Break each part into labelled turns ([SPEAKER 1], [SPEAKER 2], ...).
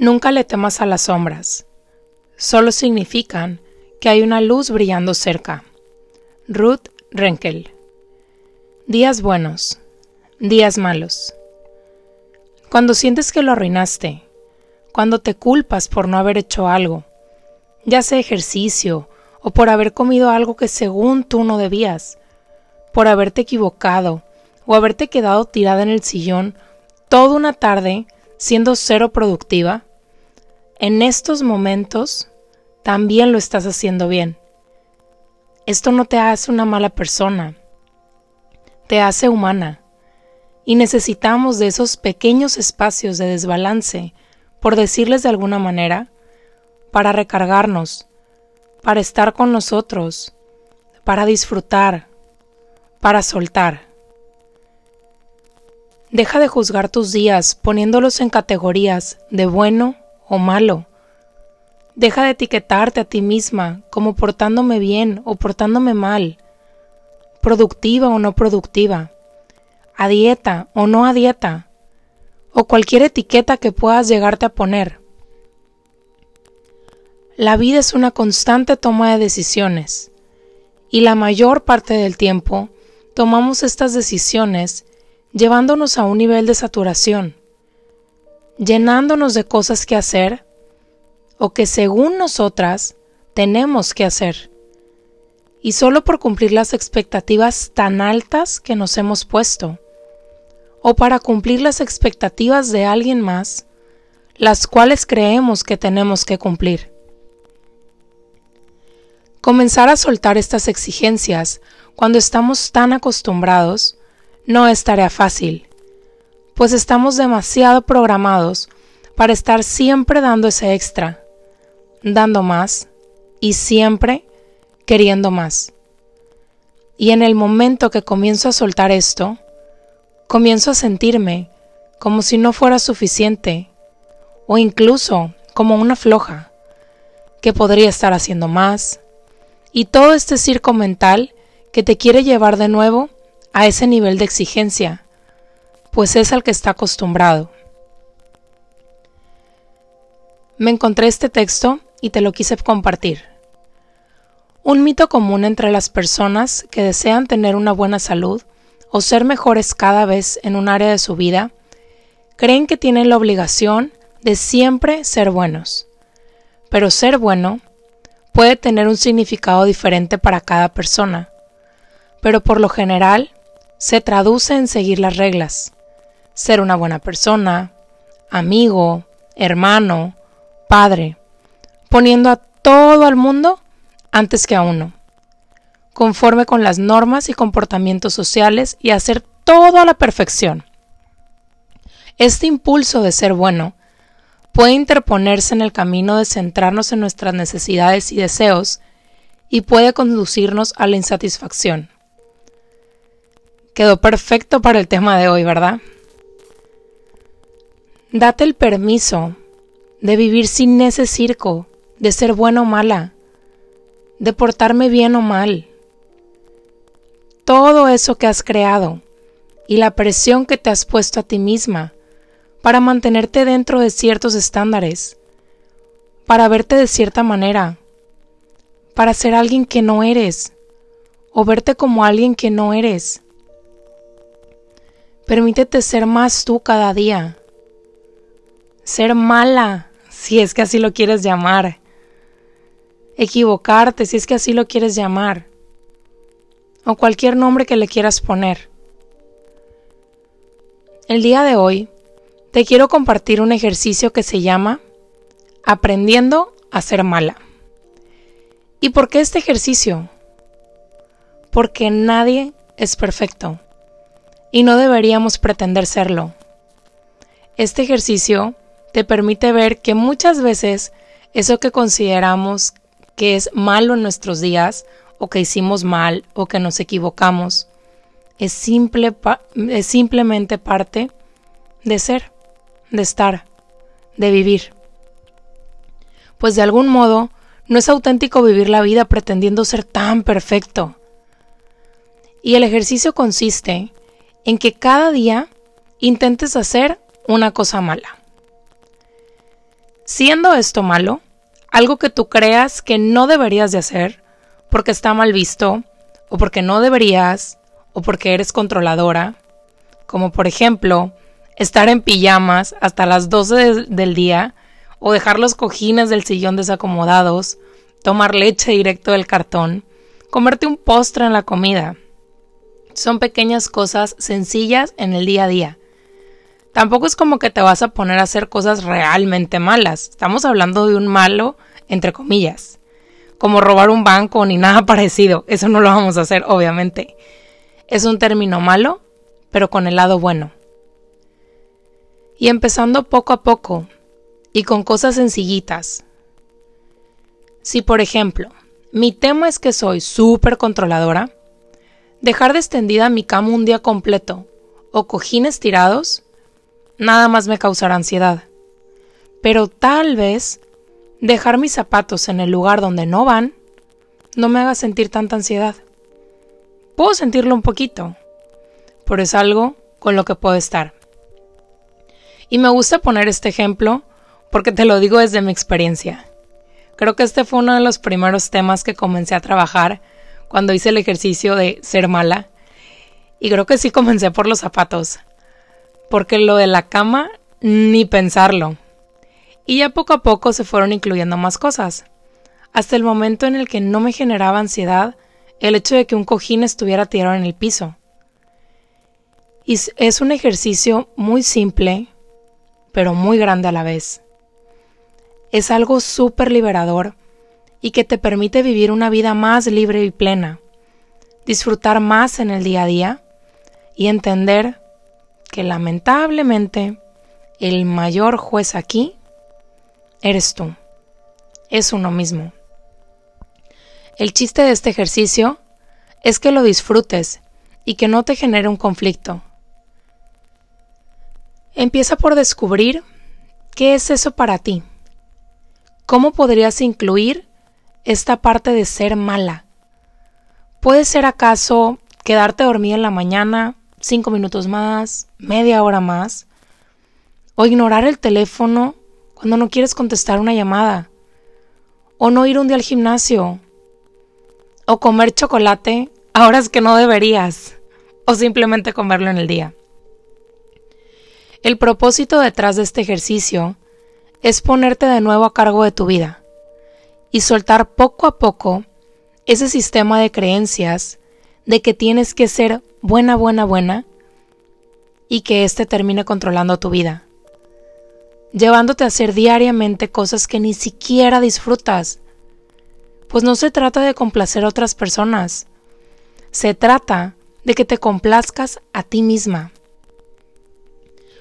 [SPEAKER 1] Nunca le temas a las sombras, solo significan que hay una luz brillando cerca. Ruth Renkel. Días buenos, días malos. Cuando sientes que lo arruinaste, cuando te culpas por no haber hecho algo, ya sea ejercicio o por haber comido algo que según tú no debías, por haberte equivocado o haberte quedado tirada en el sillón toda una tarde siendo cero productiva, en estos momentos también lo estás haciendo bien. Esto no te hace una mala persona, te hace humana. Y necesitamos de esos pequeños espacios de desbalance, por decirles de alguna manera, para recargarnos, para estar con nosotros, para disfrutar, para soltar. Deja de juzgar tus días poniéndolos en categorías de bueno o malo. Deja de etiquetarte a ti misma como portándome bien o portándome mal, productiva o no productiva, a dieta o no a dieta, o cualquier etiqueta que puedas llegarte a poner. La vida es una constante toma de decisiones, y la mayor parte del tiempo tomamos estas decisiones llevándonos a un nivel de saturación llenándonos de cosas que hacer o que según nosotras tenemos que hacer. Y solo por cumplir las expectativas tan altas que nos hemos puesto, o para cumplir las expectativas de alguien más, las cuales creemos que tenemos que cumplir. Comenzar a soltar estas exigencias cuando estamos tan acostumbrados no es tarea fácil pues estamos demasiado programados para estar siempre dando ese extra, dando más y siempre queriendo más. Y en el momento que comienzo a soltar esto, comienzo a sentirme como si no fuera suficiente o incluso como una floja, que podría estar haciendo más, y todo este circo mental que te quiere llevar de nuevo a ese nivel de exigencia pues es al que está acostumbrado. Me encontré este texto y te lo quise compartir. Un mito común entre las personas que desean tener una buena salud o ser mejores cada vez en un área de su vida, creen que tienen la obligación de siempre ser buenos. Pero ser bueno puede tener un significado diferente para cada persona, pero por lo general se traduce en seguir las reglas ser una buena persona, amigo, hermano, padre, poniendo a todo al mundo antes que a uno, conforme con las normas y comportamientos sociales y hacer todo a la perfección. Este impulso de ser bueno puede interponerse en el camino de centrarnos en nuestras necesidades y deseos y puede conducirnos a la insatisfacción. Quedó perfecto para el tema de hoy, ¿verdad? Date el permiso de vivir sin ese circo, de ser buena o mala, de portarme bien o mal. Todo eso que has creado y la presión que te has puesto a ti misma para mantenerte dentro de ciertos estándares, para verte de cierta manera, para ser alguien que no eres o verte como alguien que no eres. Permítete ser más tú cada día ser mala, si es que así lo quieres llamar, equivocarte, si es que así lo quieres llamar, o cualquier nombre que le quieras poner. El día de hoy te quiero compartir un ejercicio que se llama Aprendiendo a ser mala. ¿Y por qué este ejercicio? Porque nadie es perfecto y no deberíamos pretender serlo. Este ejercicio te permite ver que muchas veces eso que consideramos que es malo en nuestros días, o que hicimos mal, o que nos equivocamos, es, simple, es simplemente parte de ser, de estar, de vivir. Pues de algún modo, no es auténtico vivir la vida pretendiendo ser tan perfecto. Y el ejercicio consiste en que cada día intentes hacer una cosa mala Siendo esto malo, algo que tú creas que no deberías de hacer, porque está mal visto, o porque no deberías, o porque eres controladora, como por ejemplo, estar en pijamas hasta las 12 del día, o dejar los cojines del sillón desacomodados, tomar leche directo del cartón, comerte un postre en la comida. Son pequeñas cosas sencillas en el día a día. Tampoco es como que te vas a poner a hacer cosas realmente malas. Estamos hablando de un malo, entre comillas. Como robar un banco ni nada parecido. Eso no lo vamos a hacer, obviamente. Es un término malo, pero con el lado bueno. Y empezando poco a poco, y con cosas sencillitas. Si, por ejemplo, mi tema es que soy súper controladora, dejar de extendida mi cama un día completo o cojines tirados, nada más me causará ansiedad. Pero tal vez dejar mis zapatos en el lugar donde no van no me haga sentir tanta ansiedad. Puedo sentirlo un poquito, pero es algo con lo que puedo estar. Y me gusta poner este ejemplo porque te lo digo desde mi experiencia. Creo que este fue uno de los primeros temas que comencé a trabajar cuando hice el ejercicio de ser mala. Y creo que sí comencé por los zapatos. Porque lo de la cama, ni pensarlo. Y ya poco a poco se fueron incluyendo más cosas. Hasta el momento en el que no me generaba ansiedad el hecho de que un cojín estuviera tirado en el piso. Y es un ejercicio muy simple, pero muy grande a la vez es algo súper liberador y que te permite vivir una vida más libre y plena, disfrutar más en el día a día y entender lamentablemente el mayor juez aquí eres tú, es uno mismo. El chiste de este ejercicio es que lo disfrutes y que no te genere un conflicto. Empieza por descubrir qué es eso para ti. ¿Cómo podrías incluir esta parte de ser mala? ¿Puede ser acaso quedarte dormida en la mañana cinco minutos más, media hora más? ¿O ignorar el teléfono cuando no quieres contestar una llamada? ¿O no ir un día al gimnasio? ¿O comer chocolate a horas que no deberías? ¿O simplemente comerlo en el día? El propósito detrás de este ejercicio es ponerte de nuevo a cargo de tu vida y soltar poco a poco ese sistema de creencias de que tienes que ser buena, buena, buena y que éste termine controlando tu vida, llevándote a hacer diariamente cosas que ni siquiera disfrutas. Pues no se trata de complacer a otras personas, se trata de que te complazcas a ti misma.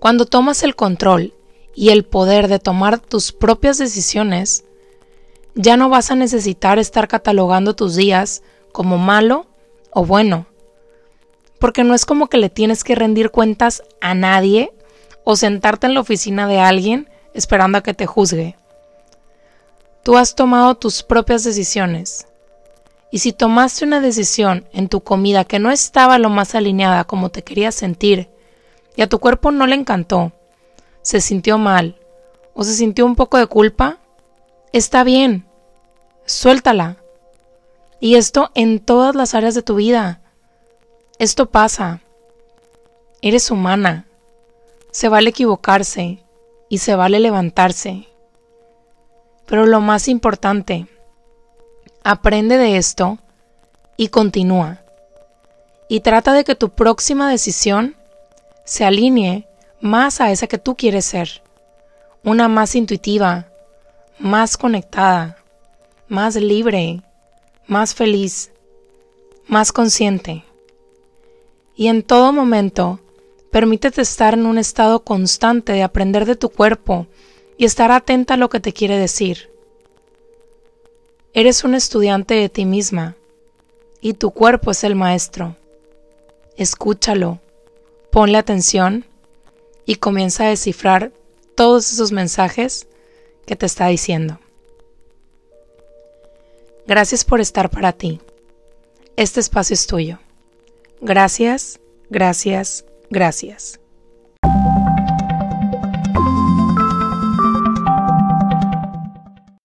[SPEAKER 1] Cuando tomas el control y el poder de tomar tus propias decisiones, ya no vas a necesitar estar catalogando tus días como malo o bueno, porque no es como que le tienes que rendir cuentas a nadie o sentarte en la oficina de alguien esperando a que te juzgue. Tú has tomado tus propias decisiones. Y si tomaste una decisión en tu comida que no estaba lo más alineada como te querías sentir, y a tu cuerpo no le encantó, se sintió mal o se sintió un poco de culpa, está bien, suéltala. Y esto en todas las áreas de tu vida. Esto pasa. Eres humana. Se vale equivocarse y se vale levantarse. Pero lo más importante, aprende de esto y continúa. Y trata de que tu próxima decisión se alinee más a esa que tú quieres ser. Una más intuitiva, más conectada, más libre, más feliz, más consciente. Y en todo momento, permítete estar en un estado constante de aprender de tu cuerpo y estar atenta a lo que te quiere decir. Eres un estudiante de ti misma y tu cuerpo es el maestro. Escúchalo, ponle atención y comienza a descifrar todos esos mensajes que te está diciendo. Gracias por estar para ti. Este espacio es tuyo. Gracias, gracias, gracias.